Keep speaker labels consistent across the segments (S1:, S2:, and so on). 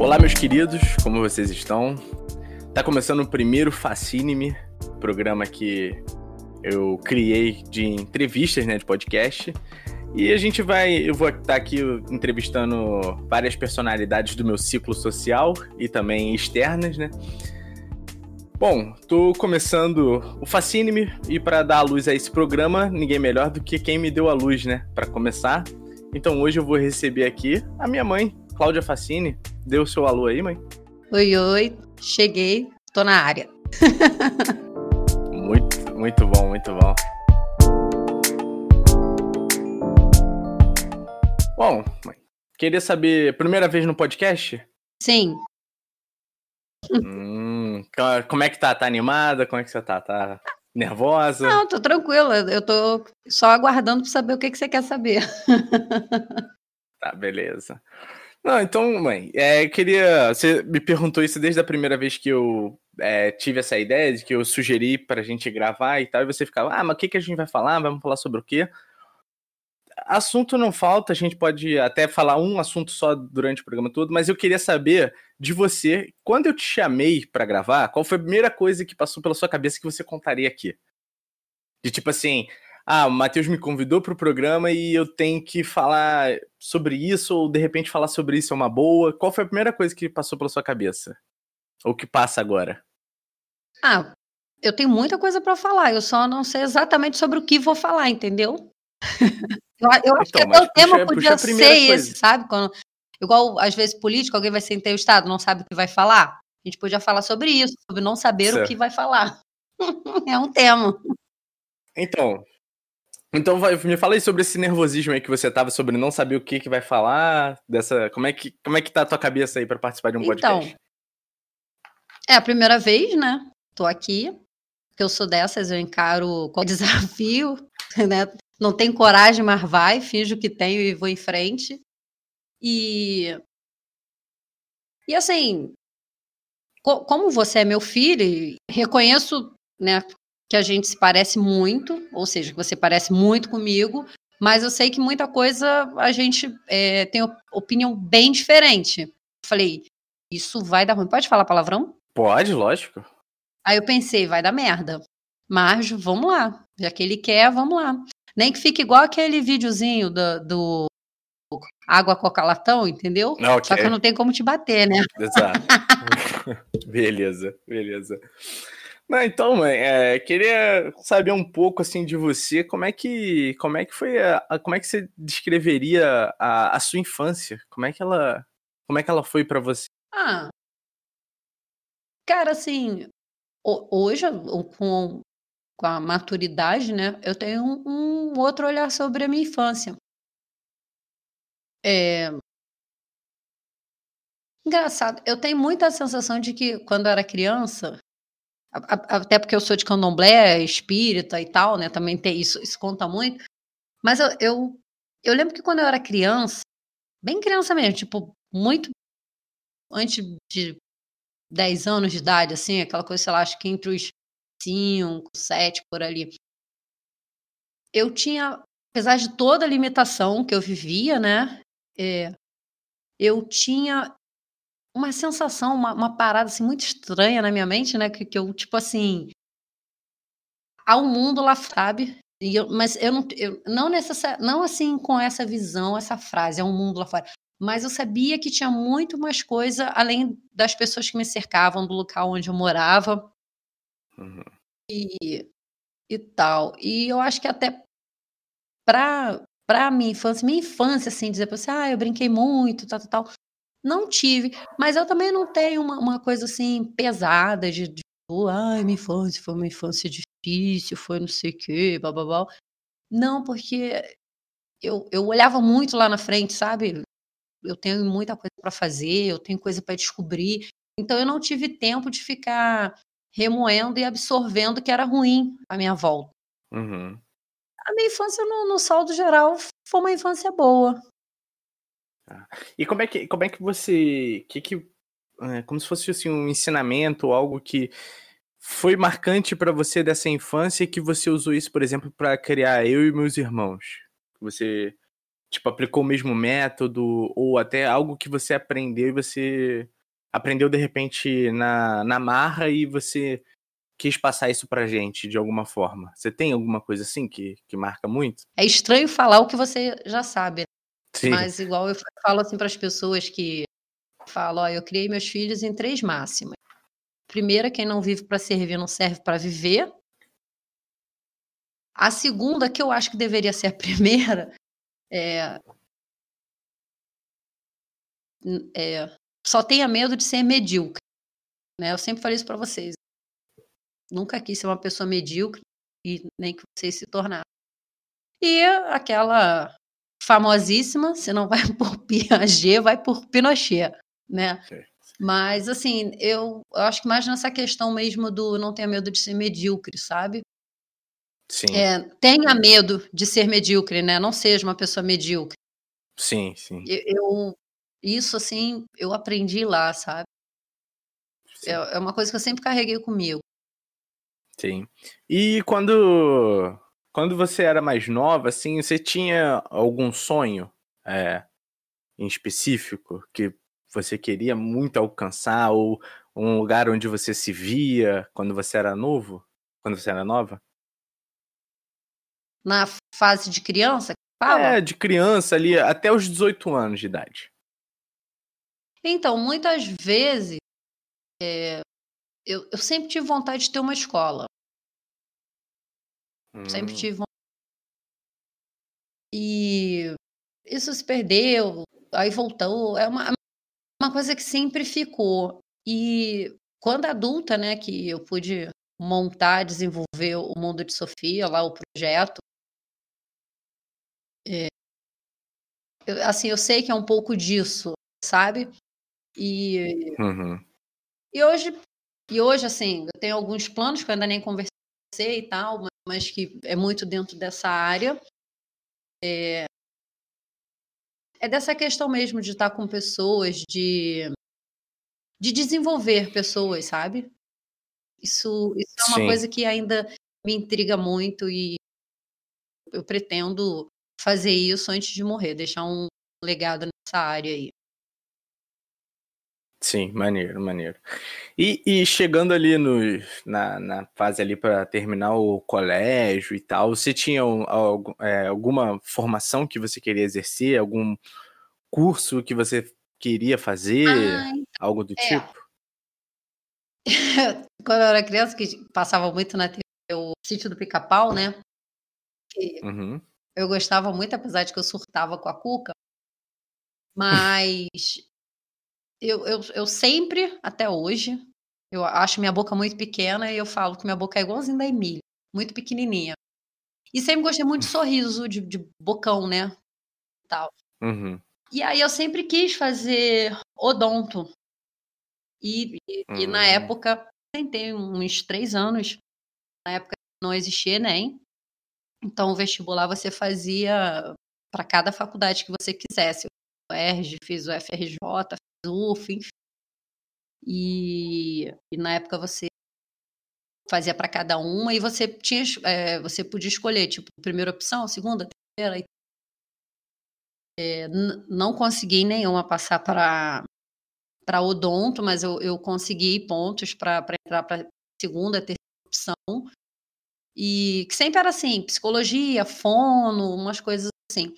S1: Olá, meus queridos, como vocês estão? Tá começando o primeiro Fascine-me, programa que eu criei de entrevistas, né, de podcast. E a gente vai, eu vou estar aqui entrevistando várias personalidades do meu ciclo social e também externas, né? Bom, tô começando o Fascine-me e para dar a luz a esse programa, ninguém melhor do que quem me deu a luz, né, para começar. Então hoje eu vou receber aqui a minha mãe, Cláudia Facine. Deu o seu alô aí, mãe?
S2: Oi, oi. Cheguei, tô na área.
S1: muito, muito bom, muito bom. Bom, mãe, queria saber, primeira vez no podcast?
S2: Sim.
S1: Hum, como é que tá? Tá animada? Como é que você tá? Tá nervosa?
S2: Não, tô tranquila. Eu tô só aguardando pra saber o que, que você quer saber.
S1: tá, beleza. Não, então, mãe, é, queria. Você me perguntou isso desde a primeira vez que eu é, tive essa ideia, de que eu sugeri pra gente gravar e tal, e você ficava, ah, mas o que, que a gente vai falar? Vamos falar sobre o quê? Assunto não falta, a gente pode até falar um assunto só durante o programa todo, mas eu queria saber de você, quando eu te chamei para gravar, qual foi a primeira coisa que passou pela sua cabeça que você contaria aqui? De tipo assim, ah, o Matheus me convidou para o programa e eu tenho que falar sobre isso, ou de repente falar sobre isso é uma boa. Qual foi a primeira coisa que passou pela sua cabeça? Ou que passa agora?
S2: Ah, eu tenho muita coisa para falar, eu só não sei exatamente sobre o que vou falar, entendeu? eu, eu acho então, que o tema podia ser coisa. esse, sabe? Quando, igual, às vezes, político, alguém vai ser entrevistado, não sabe o que vai falar. A gente podia falar sobre isso, sobre não saber certo. o que vai falar. é um tema.
S1: Então, então me fala aí sobre esse nervosismo aí que você tava, sobre não saber o que que vai falar, dessa, como é que, como é que tá a tua cabeça aí para participar de um podcast? Então,
S2: é a primeira vez, né? Tô aqui, porque eu sou dessas, eu encaro qual desafio, né? Não tenho coragem, mas vai, finjo que tenho e vou em frente. E e assim, co como você é meu filho, reconheço, né, que a gente se parece muito, ou seja, que você parece muito comigo, mas eu sei que muita coisa a gente é, tem opinião bem diferente. Falei, isso vai dar ruim. Pode falar palavrão?
S1: Pode, lógico.
S2: Aí eu pensei, vai dar merda. Mas vamos lá. Já que ele quer, vamos lá. Nem que fique igual aquele videozinho do, do água coca latão, entendeu? Okay. Só que não tem como te bater, né?
S1: Exato. beleza, beleza. Não, então, mãe, é, queria saber um pouco assim de você, como é que, como é que foi, a, a, como é que você descreveria a, a, sua infância? Como é que ela, como é que ela foi para você?
S2: Ah, cara, assim, hoje com, com a maturidade, né, eu tenho um, um outro olhar sobre a minha infância. É, Engraçado, eu tenho muita sensação de que quando eu era criança, até porque eu sou de candomblé, espírita e tal, né? Também tem isso, isso conta muito. Mas eu, eu, eu lembro que quando eu era criança, bem criança mesmo, tipo, muito antes de 10 anos de idade, assim, aquela coisa, sei lá, acho que entre os 5, 7 por ali. Eu tinha, apesar de toda a limitação que eu vivia, né? É, eu tinha uma sensação, uma, uma parada assim, muito estranha na minha mente, né? Que, que eu, tipo assim. Há um mundo lá, sabe? E eu, mas eu não, eu, não necessariamente, não assim com essa visão, essa frase, é um mundo lá fora. Mas eu sabia que tinha muito mais coisa além das pessoas que me cercavam, do local onde eu morava. Uhum. E, e tal. E eu acho que até pra, pra minha infância, minha infância, assim, dizer pra você, ah, eu brinquei muito, tal, tal, tal. Não tive, mas eu também não tenho uma, uma coisa assim pesada de, de ai, minha infância foi uma infância difícil, foi não sei o quê, blá, blá, blá. Não, porque eu, eu olhava muito lá na frente, sabe? Eu tenho muita coisa para fazer, eu tenho coisa para descobrir. Então eu não tive tempo de ficar remoendo e absorvendo que era ruim a minha volta. Uhum. A minha infância, no, no saldo geral, foi uma infância boa.
S1: Tá. E como é que, como é que você. Que que, é, como se fosse assim, um ensinamento, algo que foi marcante para você dessa infância e que você usou isso, por exemplo, para criar eu e meus irmãos? Você tipo, aplicou o mesmo método, ou até algo que você aprendeu e você aprendeu de repente na, na marra e você quis passar isso pra gente de alguma forma? Você tem alguma coisa assim que, que marca muito?
S2: É estranho falar o que você já sabe?
S1: Sim.
S2: mas igual eu falo assim para as pessoas que falam, ó, eu criei meus filhos em três máximas. Primeira, quem não vive para servir não serve para viver. A segunda, que eu acho que deveria ser a primeira, é, é só tenha medo de ser medíocre. Né? Eu sempre falei isso para vocês. Nunca quis ser uma pessoa medíocre e nem que vocês se tornassem. E aquela famosíssima, se não vai por Piaget, vai por Pinochet, né? Mas, assim, eu, eu acho que mais nessa questão mesmo do não ter medo de ser medíocre, sabe?
S1: Sim.
S2: É, tenha medo de ser medíocre, né? Não seja uma pessoa medíocre.
S1: Sim, sim.
S2: Eu, eu isso, assim, eu aprendi lá, sabe? É, é uma coisa que eu sempre carreguei comigo.
S1: Sim. E quando, quando você era mais nova, assim, você tinha algum sonho é, em específico que você queria muito alcançar ou um lugar onde você se via quando você era novo? Quando você era nova?
S2: Na fase de criança? Fala?
S1: É, de criança ali até os 18 anos de idade.
S2: Então, muitas vezes, é, eu, eu, sempre tive vontade de ter uma escola.
S1: Hum.
S2: Sempre tive vontade. E isso se perdeu, aí voltou. É uma, uma coisa que sempre ficou. E quando adulta, né, que eu pude montar, desenvolver o Mundo de Sofia, lá o projeto, é, eu, assim, eu sei que é um pouco disso, sabe? E,
S1: uhum.
S2: e hoje, e hoje, assim, eu tenho alguns planos que eu ainda nem conversei e tal, mas que é muito dentro dessa área. É, é dessa questão mesmo de estar com pessoas, de, de desenvolver pessoas, sabe? Isso, isso é uma
S1: Sim.
S2: coisa que ainda me intriga muito e eu pretendo fazer isso antes de morrer, deixar um legado nessa área aí.
S1: Sim, maneiro, maneiro. E, e chegando ali no, na, na fase ali para terminar o colégio e tal, você tinha algum, é, alguma formação que você queria exercer, algum curso que você queria fazer,
S2: Ah,
S1: algo do
S2: é.
S1: tipo?
S2: Quando eu era criança, que passava muito na TV o Sítio do Pica-Pau, né?
S1: Uhum.
S2: eu gostava muito, apesar de que eu surtava com a Cuca. Mas eu, eu, eu sempre, até hoje, eu acho minha boca muito pequena e eu falo que minha boca é igualzinha da Emília, muito pequenininha. E sempre gostei muito de sorriso, de, de bocão, né? Tal.
S1: Uhum.
S2: E aí eu sempre quis fazer odonto. E, e, e na
S1: Hum.
S2: época, tentei uns três anos. Na época não existia Enem. Então o vestibular você fazia para cada faculdade que você quisesse. Eu fiz o ERJ, fiz o FRJ, UF, enfim. E, e na época você fazia para cada uma e você tinha, é, você podia escolher, tipo, primeira opção, segunda, terceira. É, não consegui nenhuma passar para para odonto, mas eu, eu consegui pontos para entrar para segunda, terceira opção. E que sempre era assim, psicologia, fono, umas coisas assim.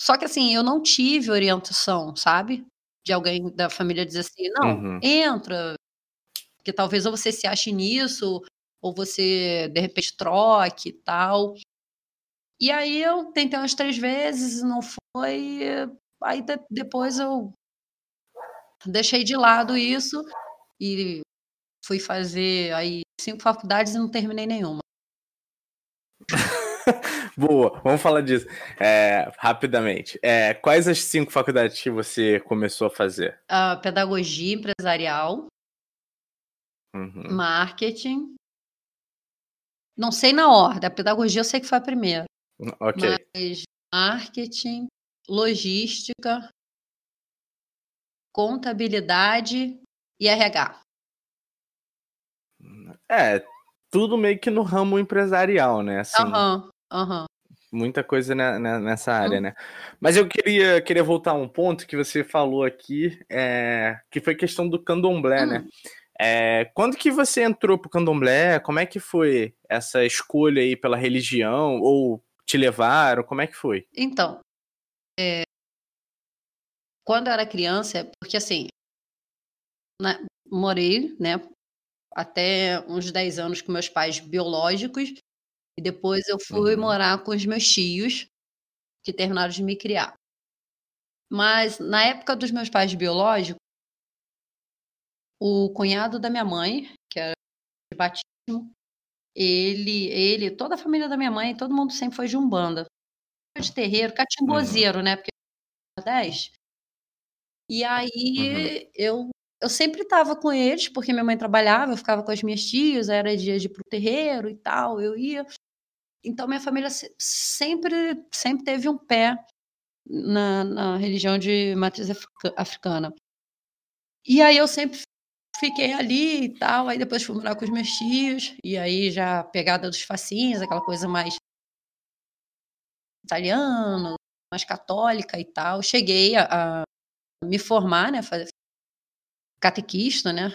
S2: Só que assim, eu não tive orientação, sabe? De alguém da família dizer assim, não,
S1: Uhum.
S2: entra, que talvez ou você se ache nisso, ou você de repente troque e tal. E aí eu tentei umas três vezes, não foi. Aí de- depois eu deixei de lado isso e fui fazer aí cinco faculdades e não terminei nenhuma.
S1: Boa, vamos falar disso é, rapidamente. É, quais as cinco faculdades que você começou a fazer?
S2: A pedagogia empresarial,
S1: Uhum.
S2: marketing. Não sei na ordem, a pedagogia eu sei que foi a primeira.
S1: Ok.
S2: Mas marketing, logística, contabilidade e RH.
S1: É, tudo meio que no ramo empresarial, né? Assim,
S2: Aham, aham.
S1: muita coisa nessa área, hum. né? Mas eu queria, queria voltar a um ponto que você falou aqui, é, que foi questão do candomblé, né? hum. né? É, quando que você entrou pro candomblé? Como é que foi essa escolha aí pela religião? Ou te levaram? Como é que foi?
S2: Então, é, quando eu era criança, porque assim, na, morei, né, até uns 10 anos com meus pais biológicos, e depois eu fui uhum. morar com os meus tios, que terminaram de me criar. Mas na época dos meus pais biológicos, o cunhado da minha mãe, que era de batismo, ele, ele, toda a família da minha mãe, todo mundo sempre foi de umbanda. De terreiro, catimbozeiro, uhum. né? Porque 10. E aí uhum. eu eu sempre estava com eles, porque minha mãe trabalhava, eu ficava com as minhas tias, era dia de ir pro terreiro e tal, eu ia. Então minha família sempre sempre teve um pé na, na religião de matriz africana. E aí eu sempre fiquei ali e tal, aí depois fui morar com os meus tios, e aí já pegada dos facinhos, aquela coisa mais italiana, mais católica e tal. Cheguei a, a me formar, né, fazer catequista, né?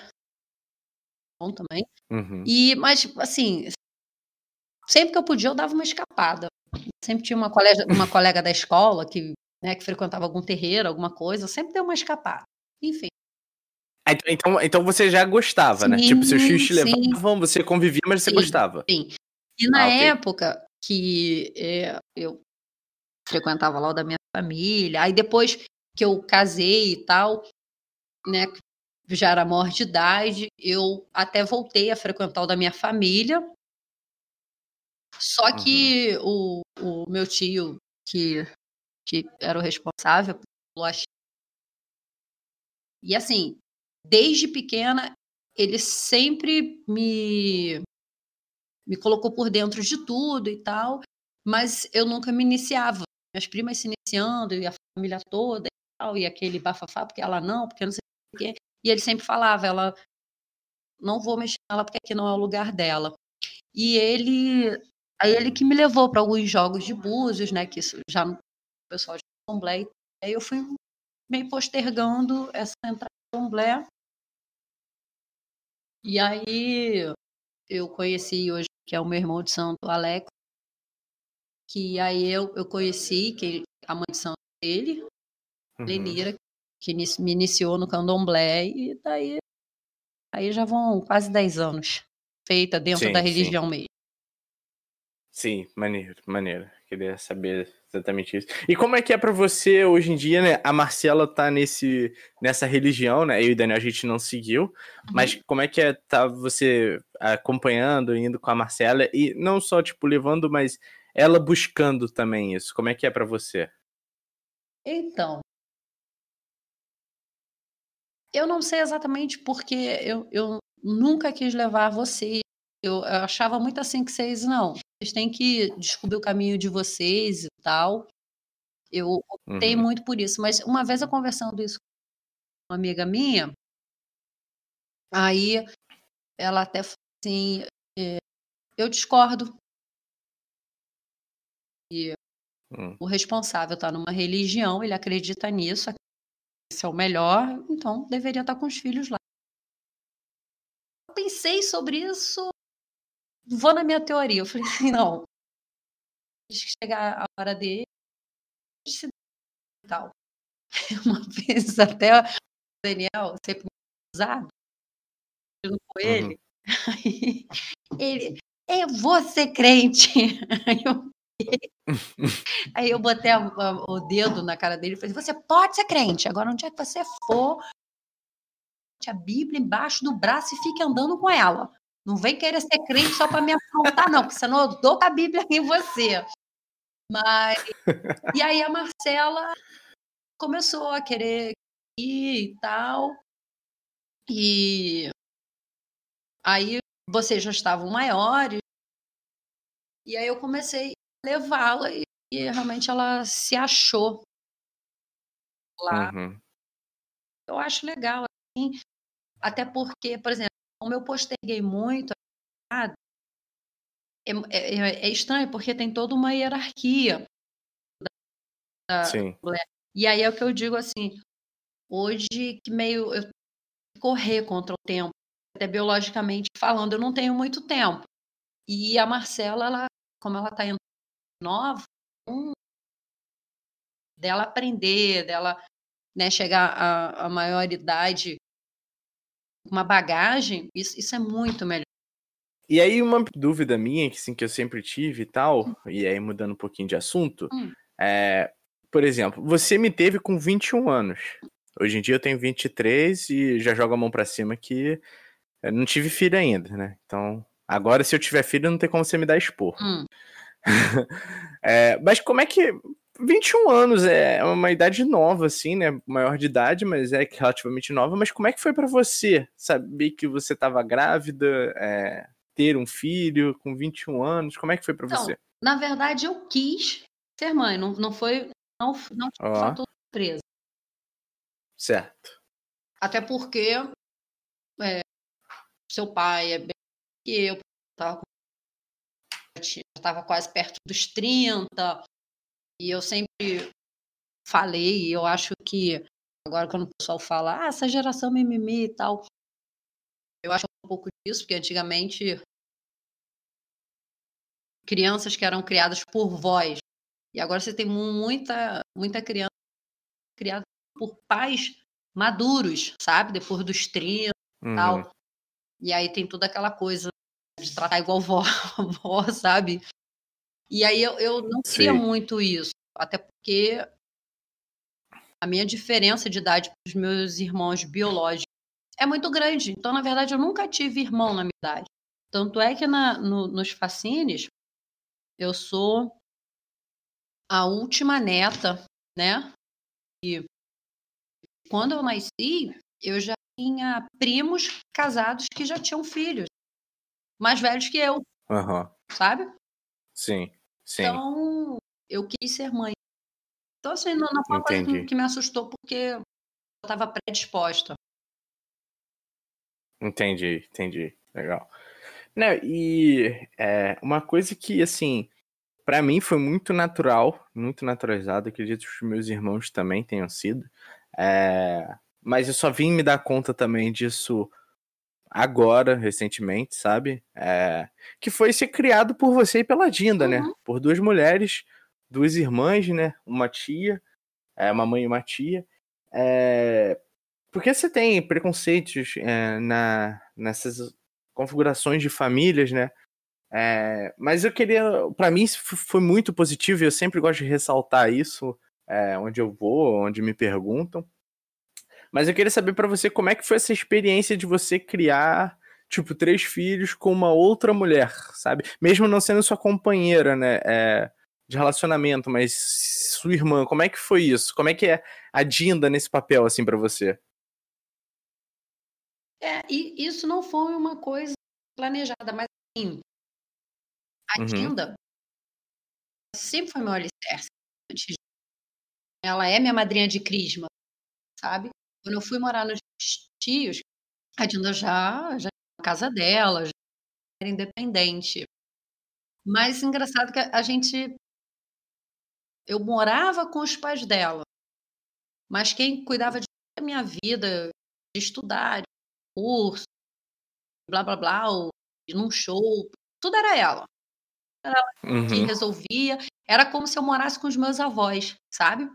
S2: Bom também. Uhum. E mas assim, sempre que eu podia eu dava uma escapada. Sempre tinha uma colega, uma colega da escola que, né, que frequentava algum terreiro, alguma coisa, sempre dei uma escapada. Enfim.
S1: Ah, então, então, então você já gostava, sim, né? Tipo, seus filhos te levavam, você convivia, mas você sim, gostava.
S2: Sim. E na ah, okay. época que é, eu frequentava lá o da minha família, aí depois que eu casei e tal, né, já era maior de idade, eu até voltei a frequentar o da minha família. Só que uhum. o, o meu tio, que, que era o responsável pelo e assim, desde pequena, ele sempre me, me colocou por dentro de tudo e tal, mas eu nunca me iniciava. Minhas primas se iniciando, e a família toda e tal, e aquele bafafá, porque ela não, porque não sei o quê. E ele sempre falava, ela não vou mexer nela porque aqui não é o lugar dela. E ele, aí ele que me levou para alguns jogos de búzios, né, que isso já o pessoal de Assembleia. Aí eu fui meio postergando essa entrada de Assembleia. E aí eu conheci hoje, que é o meu irmão de santo, Alex, que aí eu, eu conheci que a mãe de santo dele, uhum. Lenira, que me iniciou no candomblé, e daí aí já vão quase 10 anos feita dentro sim, da religião
S1: sim.
S2: mesmo.
S1: Sim, maneiro, maneiro. Queria saber exatamente isso. E como é que é para você hoje em dia, né? A Marcela tá nesse, nessa religião, né? Eu e o Daniel a gente não seguiu, uhum. mas como é que é tá você acompanhando, indo com a Marcela e não só tipo levando, mas ela buscando também isso. Como é que é para você?
S2: Então, eu não sei exatamente porque eu, eu nunca quis levar você. Eu, eu achava muito assim que vocês, não, vocês têm que descobrir o caminho de vocês e tal. Eu optei uhum. muito por isso. Mas uma vez eu conversando isso com uma amiga minha, aí ela até falou assim, é, eu discordo. E hum. o responsável está numa religião, ele acredita nisso, esse é o melhor, então deveria estar com os filhos lá. Eu pensei sobre isso, vou na minha teoria. Eu falei assim, não, chegar a hora dele, tal. Uma vez até o Daniel, sempre usado, com uhum. ele, aí, ele, eu vou ser crente. Aí eu Aí eu botei a, a, o dedo na cara dele e falei: Você pode ser crente, agora onde é que você for, a Bíblia embaixo do braço e fique andando com ela. Não vem querer ser crente só para me afrontar, não, porque senão eu dou com a Bíblia em você. Mas. E aí a Marcela começou a querer ir e tal. E aí vocês já estavam maiores. E aí eu comecei levá-la e, e, realmente ela se achou lá. Uhum. Eu acho legal, assim, até porque, por exemplo, como eu posterguei muito, é, é, é estranho, porque tem toda uma hierarquia.
S1: Da, Sim.
S2: E aí é o que eu digo assim, hoje que meio eu correr contra o tempo, até biologicamente falando, eu não tenho muito tempo. E a Marcela, ela, como ela está nova, um, dela aprender, dela né, chegar à, à maioridade, uma bagagem, isso, isso é muito melhor.
S1: E aí, uma dúvida minha, que, assim, que eu sempre tive e tal, hum. e aí mudando um pouquinho de assunto, hum. é, por exemplo, você me teve com 21 anos. Hoje em dia eu tenho 23 e já jogo a mão para cima que eu não tive filho ainda, né? Então, agora se eu tiver filho, não tem como você me dar expor. Hum. é, mas como é que. 21 anos é uma idade nova, assim, né? Maior de idade, mas é relativamente nova. Mas como é que foi para você saber que você estava grávida, é, ter um filho com 21 anos? Como é que foi para então, você?
S2: Na verdade, eu quis ser mãe, não, não foi. Não, não oh. fator surpresa.
S1: Certo.
S2: Até porque é, seu pai é bem que eu, estava quase perto dos 30, e eu sempre falei, e eu acho que agora quando o pessoal fala, ah, essa geração mimimi e tal, eu acho um pouco disso, porque antigamente crianças que eram criadas por voz, e agora você tem muita, muita criança criada por pais maduros, sabe? Depois dos 30 e uhum. tal. E aí tem toda aquela coisa de tratar igual vó, vó sabe? E aí eu, eu não queria Sim. muito isso, até porque a minha diferença de idade para os meus irmãos biológicos é muito grande. Então, na verdade, eu nunca tive irmão na minha idade. Tanto é que na, no, nos fascines eu sou a última neta, né? E quando eu nasci, eu já tinha primos casados que já tinham filhos, mais velhos que eu,
S1: uhum.
S2: sabe?
S1: Sim, sim.
S2: Então, eu quis ser mãe. Então, assim, não, não foi uma coisa que, que me assustou, porque eu estava predisposta.
S1: Entendi, entendi. Legal. Né, e é, uma coisa que, assim, para mim foi muito natural, muito naturalizado, acredito que os meus irmãos também tenham sido. É, mas eu só vim me dar conta também disso agora, recentemente, sabe? É, que foi ser criado por você e pela Dinda, né? uhum. né? Por duas mulheres, duas irmãs, né? Uma tia, é, uma mãe e uma tia. É, porque você tem preconceitos é, na, nessas configurações de famílias, né? É, mas eu queria, para mim foi muito positivo e eu sempre gosto de ressaltar isso é, onde eu vou, onde me perguntam. Mas eu queria saber para você como é que foi essa experiência de você criar, tipo, três filhos com uma outra mulher, sabe? Mesmo não sendo sua companheira, né? É, de relacionamento, mas sua irmã, como é que foi isso? Como é que é a Dinda nesse papel, assim, para você?
S2: É, e isso não foi uma coisa planejada, mas assim, a uhum. sempre foi meu alicerce. Ela é minha madrinha de crisma, sabe? Quando eu fui morar nos tios, a Dinda já, já na casa dela, já era independente. Mas engraçado que a gente. Eu morava com os pais dela, mas quem cuidava de toda a minha vida, de estudar, de curso, blá blá blá, ou ir num show, tudo era ela era ela uhum. que resolvia. Era como se eu morasse com os meus avós, sabe?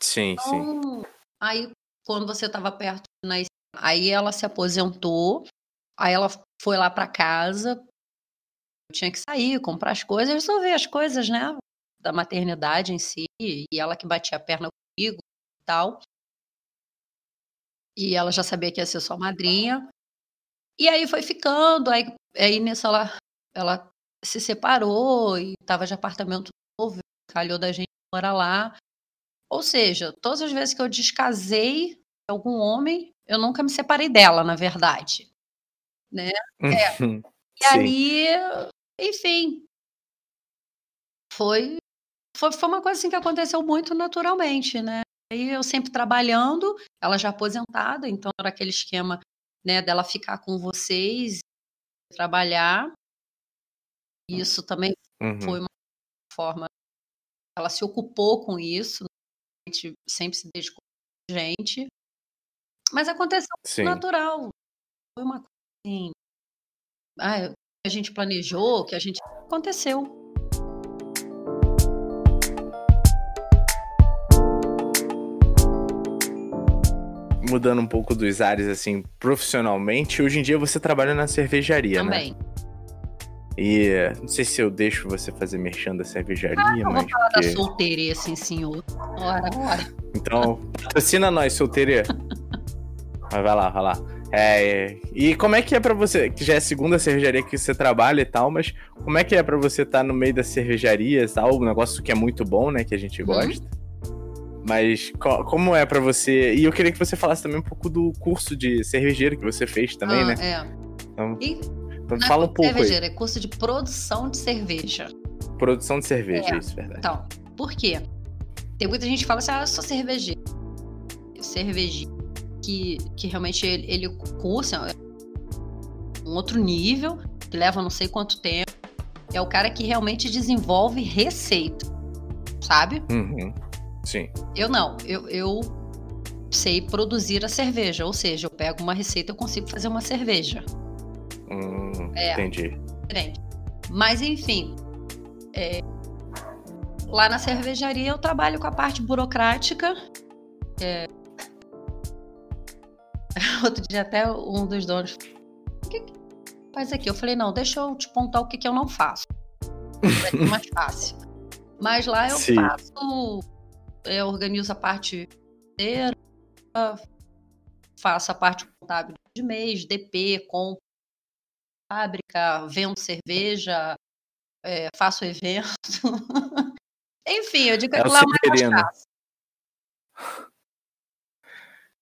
S1: Sim, então,
S2: sim. Aí, quando você estava perto, né, aí ela se aposentou, aí ela foi lá para casa, eu tinha que sair, comprar as coisas, resolver as coisas, né? Da maternidade em si, e ela que batia a perna comigo e tal. E ela já sabia que ia ser sua madrinha. E aí foi ficando, aí, aí nisso ela, ela se separou e estava de apartamento novo, calhou da gente morar lá. Ou seja, todas as vezes que eu descasei algum homem, eu nunca me separei dela, na verdade. Né? É. e aí, enfim, foi, foi, foi uma coisa assim que aconteceu muito naturalmente, né? Aí eu sempre trabalhando, ela já aposentada, então era aquele esquema né, dela ficar com vocês, trabalhar. Isso também uhum. foi uma forma. Ela se ocupou com isso, gente sempre se dedicou a gente. Mas aconteceu Sim. natural. Foi uma coisa assim. Ah, a gente planejou, que a gente. Aconteceu.
S1: mudando um pouco dos ares, assim, profissionalmente, hoje em dia você trabalha na cervejaria,
S2: Também.
S1: né? E não sei se eu deixo você fazer merchan da cervejaria,
S2: ah,
S1: mas.
S2: Vou falar porque... da solteira, assim, senhor. Ora, ora.
S1: Então, patrocina nós, solteira. mas vai lá, vai lá. É, e como é que é para você, que já é a segunda cervejaria que você trabalha e tal, mas como é que é para você estar tá no meio da cervejaria e tal, um negócio que é muito bom, né, que a gente uhum. gosta? Mas co como é para você? E eu queria que você falasse também um pouco do curso de cervejeiro que você fez também,
S2: ah,
S1: né?
S2: É.
S1: Então, e, então fala um pouco
S2: cervejeiro, aí. é curso de produção de cerveja.
S1: Produção de cerveja, é. isso, verdade.
S2: Então, por quê? Tem muita gente que fala assim, ah, eu sou cervejeiro. Cervejeiro que, que realmente ele, ele cursa um outro nível, que leva não sei quanto tempo. É o cara que realmente desenvolve receita, sabe?
S1: Uhum. Sim.
S2: Eu não. Eu, eu sei produzir a cerveja. Ou seja, eu pego uma receita e eu consigo fazer uma cerveja.
S1: Hum, é, entendi.
S2: Diferente. Mas, enfim. É, lá na cervejaria eu trabalho com a parte burocrática. É, outro dia até um dos donos o que, que faz aqui? Eu falei, não, deixa eu te contar o que, que eu não faço. É mais fácil. Mas lá eu Sim. faço eu organizo a parte inteira, faço a parte contábil de mês, DP, compro fábrica, vendo cerveja, é, faço evento. Enfim, eu digo que é lá é mais fácil.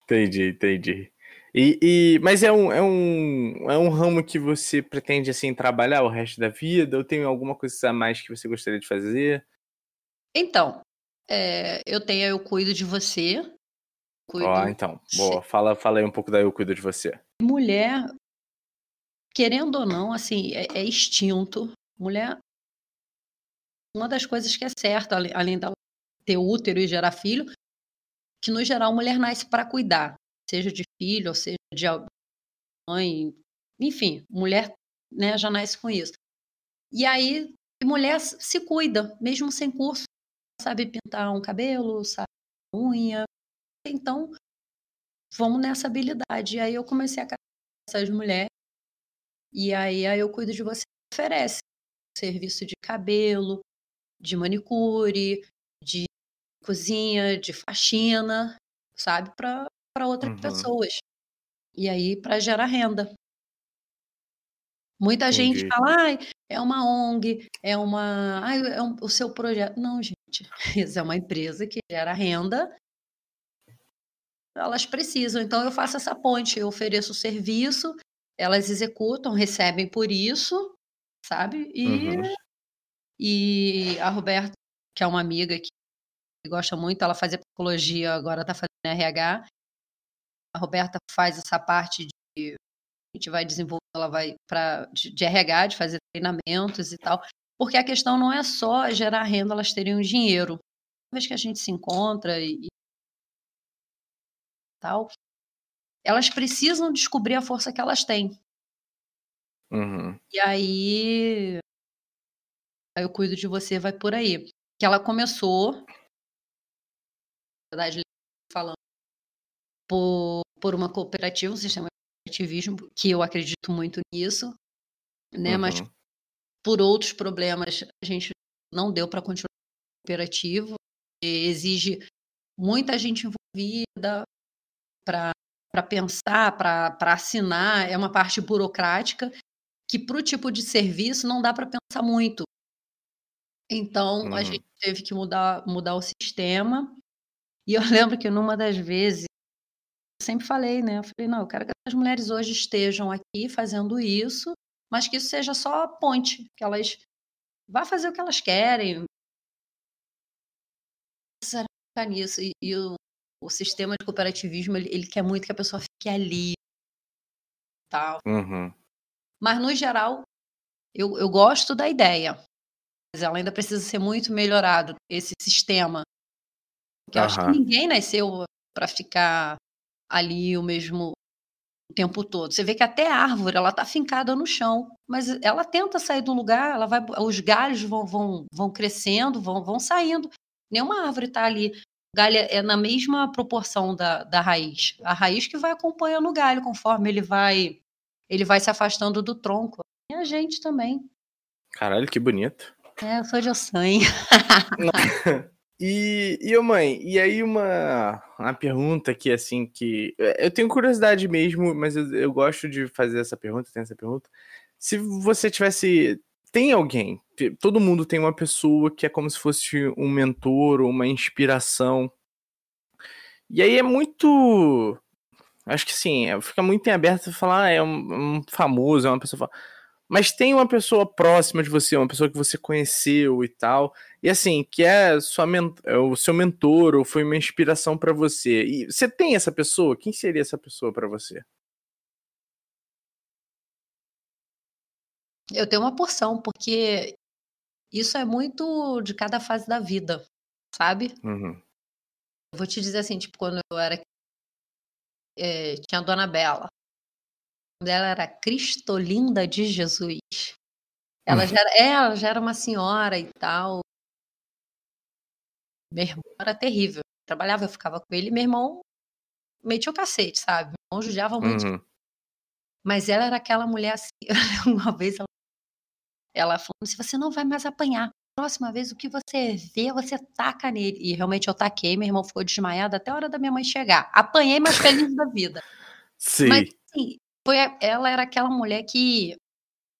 S1: Entendi, entendi. E, e, mas é um, é, um, é um ramo que você pretende assim trabalhar o resto da vida? Ou tem alguma coisa a mais que você gostaria de fazer?
S2: Então, é, eu tenho Eu Cuido de Você.
S1: Ó, então, boa. Fala, fala aí um pouco da Eu Cuido de Você.
S2: Mulher, querendo ou não, assim, é, é instinto. Mulher, uma das coisas que é certa, além dela ter útero e gerar filho, que no geral mulher nasce para cuidar, seja de filho, ou seja de mãe, enfim, mulher né, já nasce com isso. E aí, mulher se cuida, mesmo sem curso, sabe pintar um cabelo, sabe unha. Então, vamos nessa habilidade. E aí eu comecei a essas mulheres. E aí, aí eu cuido de você oferece serviço de cabelo, de manicure, de cozinha, de faxina, sabe, para outras uhum. pessoas. E aí para gerar renda. Muita Entendi. gente fala, ah, é uma ONG, é uma. Ah, é um, o seu projeto. Não, gente. Isso é uma empresa que gera renda. Elas precisam. Então, eu faço essa ponte, eu ofereço o serviço, elas executam, recebem por isso, sabe? E, uhum. e a Roberta, que é uma amiga que gosta muito, ela fazia psicologia, agora está fazendo RH. A Roberta faz essa parte de a gente vai desenvolver, ela vai para de, de RH, de fazer treinamentos e tal, porque a questão não é só gerar renda, elas terem um dinheiro. Uma vez que a gente se encontra e, e tal, elas precisam descobrir a força que elas têm.
S1: Uhum.
S2: E aí, aí eu cuido de você, vai por aí. Que ela começou, na verdade, falando, por, por uma cooperativa, um sistema ativismo, que eu acredito muito nisso, né? Uhum. Mas por outros problemas a gente não deu para continuar cooperativo. Exige muita gente envolvida para pensar, para assinar, é uma parte burocrática que para o tipo de serviço não dá para pensar muito. Então uhum. a gente teve que mudar, mudar o sistema. E eu lembro que numa das vezes sempre falei, né? Eu falei, não, eu quero que as mulheres hoje estejam aqui fazendo isso, mas que isso seja só a ponte, que elas vá fazer o que elas querem. Nisso. E, e o, o, sistema de cooperativismo, ele, ele, quer muito que a pessoa fique ali. Tal.
S1: Uhum.
S2: Mas, no geral, eu, eu gosto da ideia, mas ela ainda precisa ser muito melhorado, esse sistema. Porque eu acho que ninguém nasceu para ficar ali o mesmo o tempo todo. Você vê que até a árvore, ela tá fincada no chão, mas ela tenta sair do lugar, ela vai, os galhos vão, vão, vão crescendo, vão, vão saindo. Nenhuma árvore está ali. Galho é na mesma proporção da, da raiz. A raiz que vai acompanhando o galho conforme ele vai ele vai se afastando do tronco. E a gente também.
S1: Caralho, que bonito.
S2: É, eu sou de Ossan.
S1: E, e mãe, e aí uma, uma pergunta que, assim, que... Eu tenho curiosidade mesmo, mas eu, eu gosto de fazer essa pergunta, tem essa pergunta. Se você tivesse... Tem alguém, todo mundo tem uma pessoa que é como se fosse um mentor, uma inspiração. E aí é muito... Acho que sim, é, fica muito em aberto falar, ah, é um, um famoso, é uma pessoa mas tem uma pessoa próxima de você, uma pessoa que você conheceu e tal, e assim, que é, sua é o seu mentor ou foi uma inspiração para você. E você tem essa pessoa? Quem seria essa pessoa para você?
S2: Eu tenho uma porção, porque isso é muito de cada fase da vida, sabe?
S1: Uhum.
S2: Eu vou te dizer assim, tipo, quando eu era. É, tinha a Dona Bela dela era Cristolinda de Jesus. Ela hum. já, era, é, ela já era uma senhora e tal. Meu irmão era terrível. Eu trabalhava, eu ficava com ele, meu irmão metia o cacete, sabe? Meu irmão judiava muito. Uhum. Mas ela era aquela mulher assim. Uma vez ela, ela falou: se você não vai mais apanhar, próxima vez o que você vê, você taca nele. E realmente eu taquei, meu irmão ficou desmaiado até a hora da minha mãe chegar. Apanhei, mas feliz da vida.
S1: Sim.
S2: Mas assim, foi ela era aquela mulher que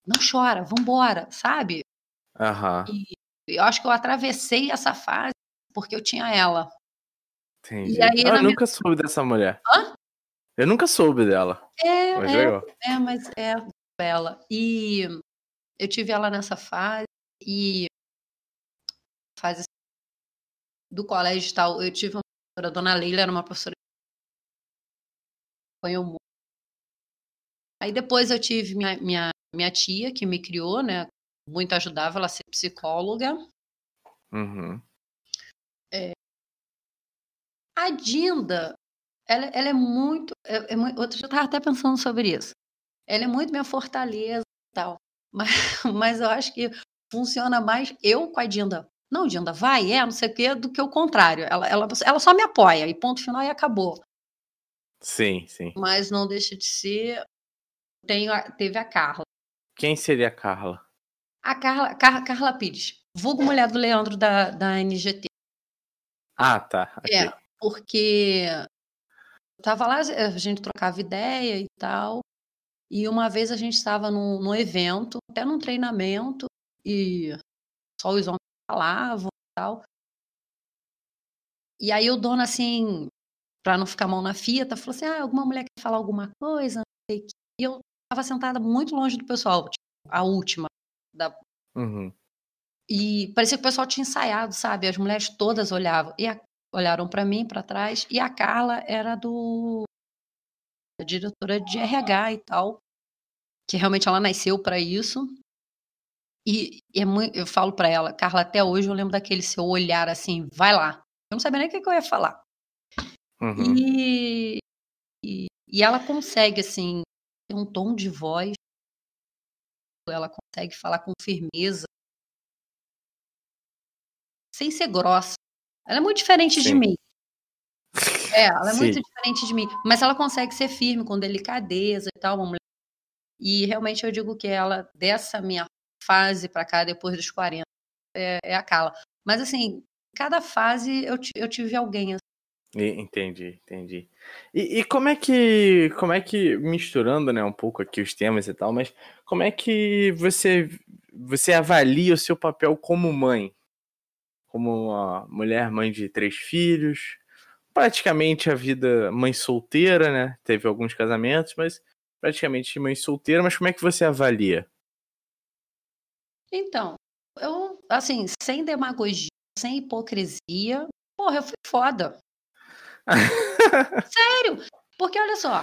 S2: não chora, vambora, sabe?
S1: Aham.
S2: E eu acho que eu atravessei essa fase porque eu tinha ela.
S1: Entendi. E aí, ah, eu nunca minha... soube dessa mulher.
S2: Hã?
S1: Eu nunca soube dela.
S2: É, mas é, é, mas é bela. E eu tive ela nessa fase e fase do colégio e tal. Eu tive uma professora, a dona Leila era uma professora apanhou muito Aí depois eu tive minha, minha, minha tia, que me criou, né? Muito ajudava ela a ser psicóloga.
S1: Uhum.
S2: É... A Dinda, ela, ela é muito. É, é muito outro dia eu estava até pensando sobre isso. Ela é muito minha fortaleza e tal. Mas, mas eu acho que funciona mais eu com a Dinda. Não, Dinda, vai, é, não sei o quê, do que o contrário. Ela, ela, ela só me apoia, e ponto final e acabou.
S1: Sim, sim.
S2: Mas não deixa de ser tenho a, teve a Carla.
S1: Quem seria a Carla?
S2: A Carla, Car, Carla Pires, vulgo mulher do Leandro da, da NGT.
S1: Ah, tá. Okay.
S2: É, porque tava lá, a gente trocava ideia e tal. E uma vez a gente estava num, num evento, até num treinamento, e só os homens falavam e tal. E aí o dono, assim, para não ficar mão na fita, falou assim: ah, alguma mulher quer falar alguma coisa? E eu estava sentada muito longe do pessoal, tipo, a última. Da...
S1: Uhum.
S2: E parecia que o pessoal tinha ensaiado, sabe? As mulheres todas olhavam. E a... olharam para mim, para trás. E a Carla era do. A diretora de RH e tal. Que realmente ela nasceu para isso. E, e é muito, eu falo para ela, Carla, até hoje eu lembro daquele seu olhar assim, vai lá. Eu não sabia nem o que, que eu ia falar.
S1: Uhum.
S2: E, e, e, ela consegue, assim, tem um tom de voz, ela consegue falar com firmeza, sem ser grossa. Ela é muito diferente Sim. de mim. É, ela é Sim. muito diferente de mim, mas ela consegue ser firme, com delicadeza e tal, uma mulher. E realmente eu digo que ela, dessa minha fase para cá, depois dos 40, é, é a Carla. Mas assim, cada fase eu, eu tive alguém assim,
S1: Entendi, entendi. E, e, como é que, como é que misturando, né, um pouco aqui os temas e tal, mas como é que você você avalia o seu papel como mãe, como uma mulher mãe de três filhos, praticamente a vida mãe solteira, né? Teve alguns casamentos, mas praticamente mãe solteira. Mas como é que você avalia?
S2: Então, eu assim, sem demagogia, sem hipocrisia, porra, eu fui foda. Sério! Porque olha só,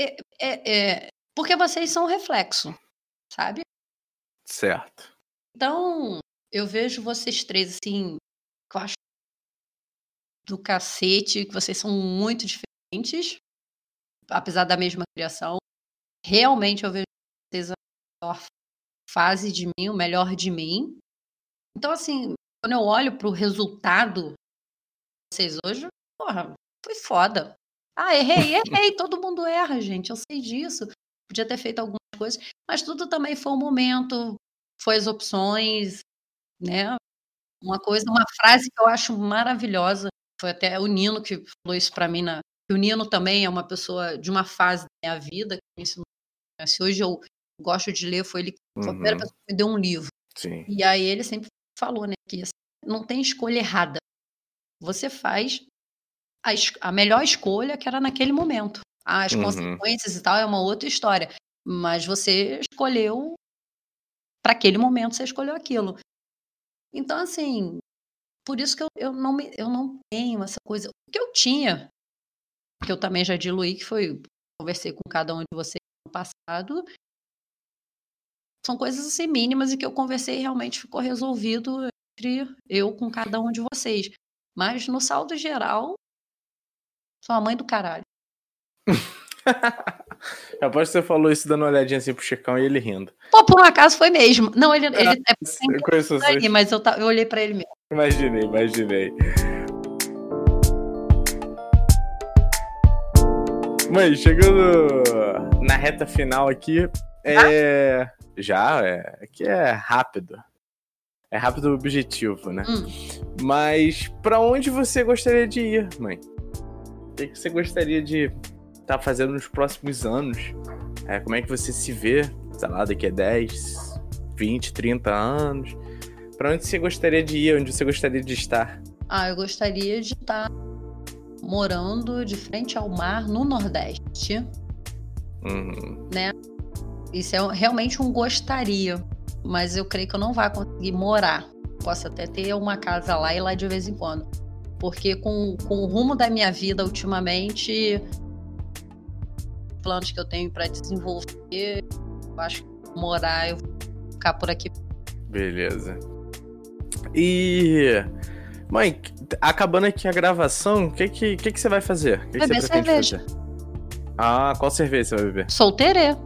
S2: é, é, é, porque vocês são reflexo, sabe?
S1: Certo.
S2: Então, eu vejo vocês três, assim, que eu acho do cacete, que vocês são muito diferentes, apesar da mesma criação. Realmente eu vejo vocês a melhor fase de mim, o melhor de mim. Então, assim, quando eu olho pro resultado de vocês hoje, porra, foi foda. Ah, errei, errei, todo mundo erra, gente, eu sei disso. Podia ter feito algumas coisas, mas tudo também foi um momento, foi as opções, né? Uma coisa, uma frase que eu acho maravilhosa, foi até o Nino que falou isso para mim na o Nino também é uma pessoa de uma fase da minha vida que me. Se hoje eu gosto de ler, foi ele que foi a primeira
S1: Uhum.
S2: pessoa que me deu um livro.
S1: Sim.
S2: E aí ele sempre falou, né, que assim, não tem escolha errada. Você faz a, es- a melhor escolha que era naquele momento. As
S1: Uhum.
S2: consequências e tal é uma outra história. Mas você escolheu para aquele momento, você escolheu aquilo. Então, assim, por isso que eu, eu, não, me, eu não tenho essa coisa. O que eu tinha, que eu também já diluí, que foi, conversei com cada um de vocês no passado, são coisas assim mínimas e que eu conversei e realmente ficou resolvido entre eu com cada um de vocês. Mas no saldo geral, sou a mãe do caralho.
S1: Eu aposto que você falou isso dando uma olhadinha assim pro Chicão e ele rindo.
S2: Pô, por um acaso foi mesmo. Não, ele, ele é
S1: Eu conheço vocês.
S2: mas eu, eu olhei pra ele mesmo.
S1: Imaginei, imaginei. Mãe, chegando na reta final aqui, é. Já, é. Aqui é rápido. É rápido e objetivo, né?
S2: Hum.
S1: Mas pra onde você gostaria de ir, mãe? O que você gostaria de estar fazendo nos próximos anos? É, como é que você se vê, sei lá, daqui a 10, 20, 30 anos? Pra onde você gostaria de ir? Onde você gostaria de estar?
S2: Ah, eu gostaria de estar morando de frente ao mar no Nordeste.
S1: Uhum.
S2: Isso é realmente um gostaria, mas eu creio que eu não vou conseguir morar. Posso até ter uma casa lá e lá de vez em quando. Porque com, com o rumo da minha vida ultimamente, planos que eu tenho para desenvolver, eu acho que morar, eu vou ficar por aqui.
S1: Beleza. E. Mãe, acabando aqui a gravação, o que, que, que, que você vai fazer? Que, que você
S2: Beber
S1: pretende
S2: cerveja.
S1: fazer? Ah, qual cerveja você vai beber?
S2: Solteirê.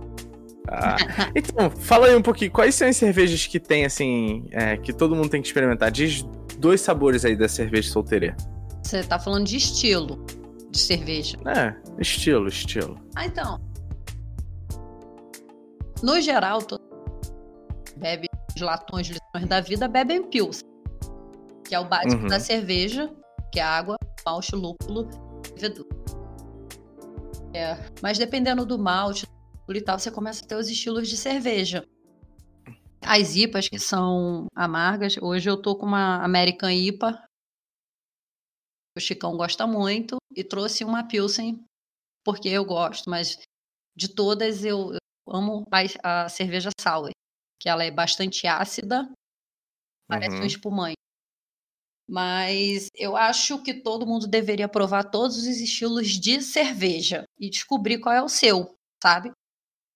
S1: Ah, então, fala aí um pouquinho, quais são as cervejas que tem, assim, é, que todo mundo tem que experimentar? Diz dois sabores aí da cerveja solteirê.
S2: Você tá falando de estilo de cerveja.
S1: É, estilo, estilo.
S2: Ah, então. No geral, todo bebe os latões, lições da vida, bebem pils, que é o básico
S1: Uhum.
S2: da cerveja, que é água, malte, lúpulo e levedura. É, mas dependendo do malte e tal, você começa a ter os estilos de cerveja. As IPAs que são amargas, hoje eu tô com uma American IPA, o Chicão gosta muito, e trouxe uma Pilsen, porque eu gosto, mas de todas eu, eu amo a, a cerveja sour, que ela é bastante ácida, parece
S1: Uhum.
S2: um espumante. Mas eu acho que todo mundo deveria provar todos os estilos de cerveja e descobrir qual é o seu, sabe?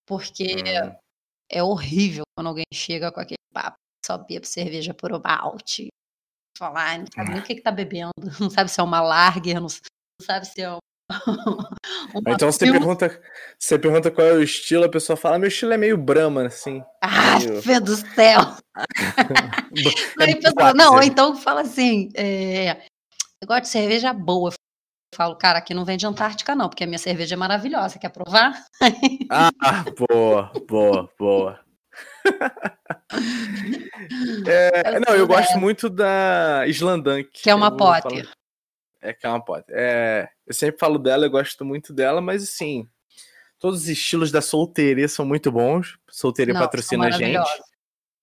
S2: Porque
S1: Hum.
S2: é horrível quando alguém chega com aquele papo, só bebe cerveja por malte. Falar, "Ai, não sabe nem o que, que tá bebendo, não sabe se é uma lager, não, sabe se é um- uma
S1: Então você pergunta, você pergunta qual é o estilo, a pessoa fala, meu estilo é meio Brahma, assim.
S2: Ah, fé do céu! Não, pessoa- não, ou
S1: boate.
S2: então fala assim, é, eu gosto de cerveja boa. Eu falo, cara, aqui não vende Antártica não, porque a minha cerveja é maravilhosa, quer provar?
S1: Ah, boa, boa, boa. É, não, eu gosto muito da Islandunk.
S2: Que é uma
S1: falar- É que é uma Potter. É, eu sempre falo dela, eu gosto muito dela, mas assim, todos os estilos da solteirê são muito bons. Solteirê patrocina a gente.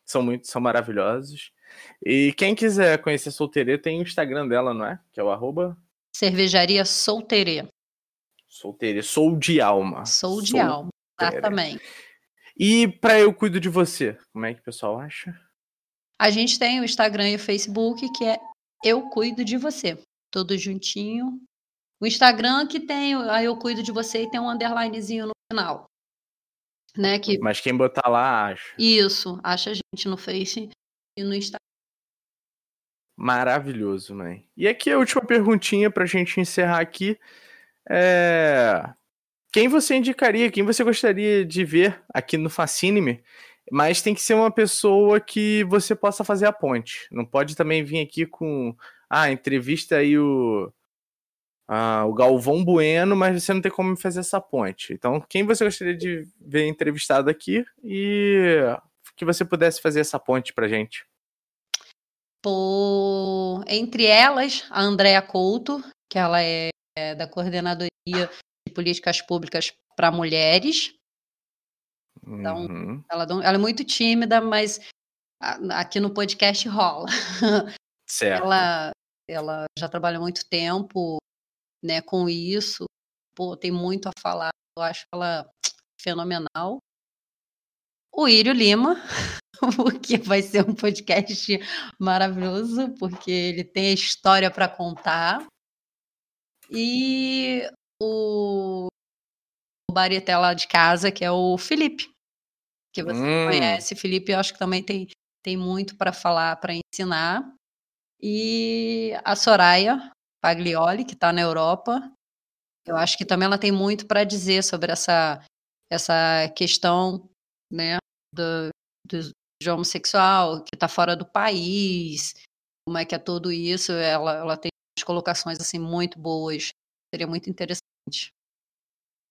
S1: São muito, são maravilhosos. E quem quiser conhecer a solteirê, tem o Instagram dela, não é? Que é o arroba
S2: Cervejaria Solteirê,
S1: solteirê. Sou de alma.
S2: sou de
S1: Sol-
S2: alma, exatamente.
S1: E pra Eu Cuido de Você, como é que o pessoal acha?
S2: A gente tem o Instagram e o Facebook, que é Eu Cuido de Você, tudo juntinho. O Instagram que tem, a Eu Cuido de Você e tem um underlinezinho no final. Né, que...
S1: Mas quem botar lá acha.
S2: Isso, acha a gente no Face e no Instagram.
S1: Maravilhoso, mãe. E aqui a última perguntinha pra gente encerrar aqui. É... Quem você indicaria, quem você gostaria de ver aqui no Fascine-me? Mas tem que ser uma pessoa que você possa fazer a ponte. Não pode também vir aqui com. Ah, entrevista aí o. Ah, o Galvão Bueno, mas você não tem como fazer essa ponte. Então, quem você gostaria de ver entrevistado aqui e que você pudesse fazer essa ponte pra gente?
S2: por entre elas a Andrea Couto, que ela é, é da coordenadoria de políticas públicas para mulheres. Então, uhum. ela, ela, é muito tímida, mas aqui no podcast rola.
S1: Certo.
S2: Ela, ela já trabalha muito tempo né, com isso. Pô, tem muito a falar. Eu acho ela fenomenal. O Írio Lima, porque vai ser um podcast maravilhoso, porque ele tem história para contar. E o, o Barité lá de casa, que é o Felipe, que você hum. conhece. Felipe, eu acho que também tem, tem muito para falar, para ensinar. E a Soraya Paglioli, que está na Europa. Eu acho que também ela tem muito para dizer sobre essa, essa questão né, do, do, de homossexual que está fora do país, como é que é tudo isso. Ela, ela tem umas colocações assim muito boas. Seria muito interessante.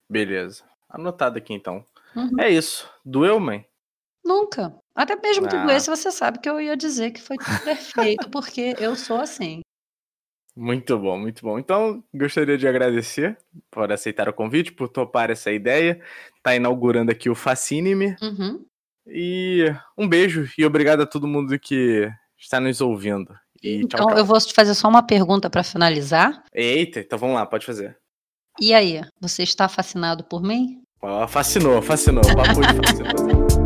S1: Beleza. Anotado aqui então. Uhum. É isso. Doeu, mãe?
S2: Nunca. Até mesmo ah. tudo isso você sabe que eu ia dizer que foi tudo perfeito, porque eu sou assim.
S1: Muito bom, muito bom. Então, gostaria de agradecer por aceitar o convite, por topar essa ideia. Tá inaugurando aqui o Fascine-me.
S2: Uhum.
S1: E um beijo e obrigado a todo mundo que está nos ouvindo. E
S2: então, tchau, tchau. eu vou te fazer só uma pergunta para finalizar.
S1: Eita, então vamos lá, pode fazer.
S2: E aí, você está fascinado por mim?
S1: Oh, fascinou, fascinou. Papo de fascinou.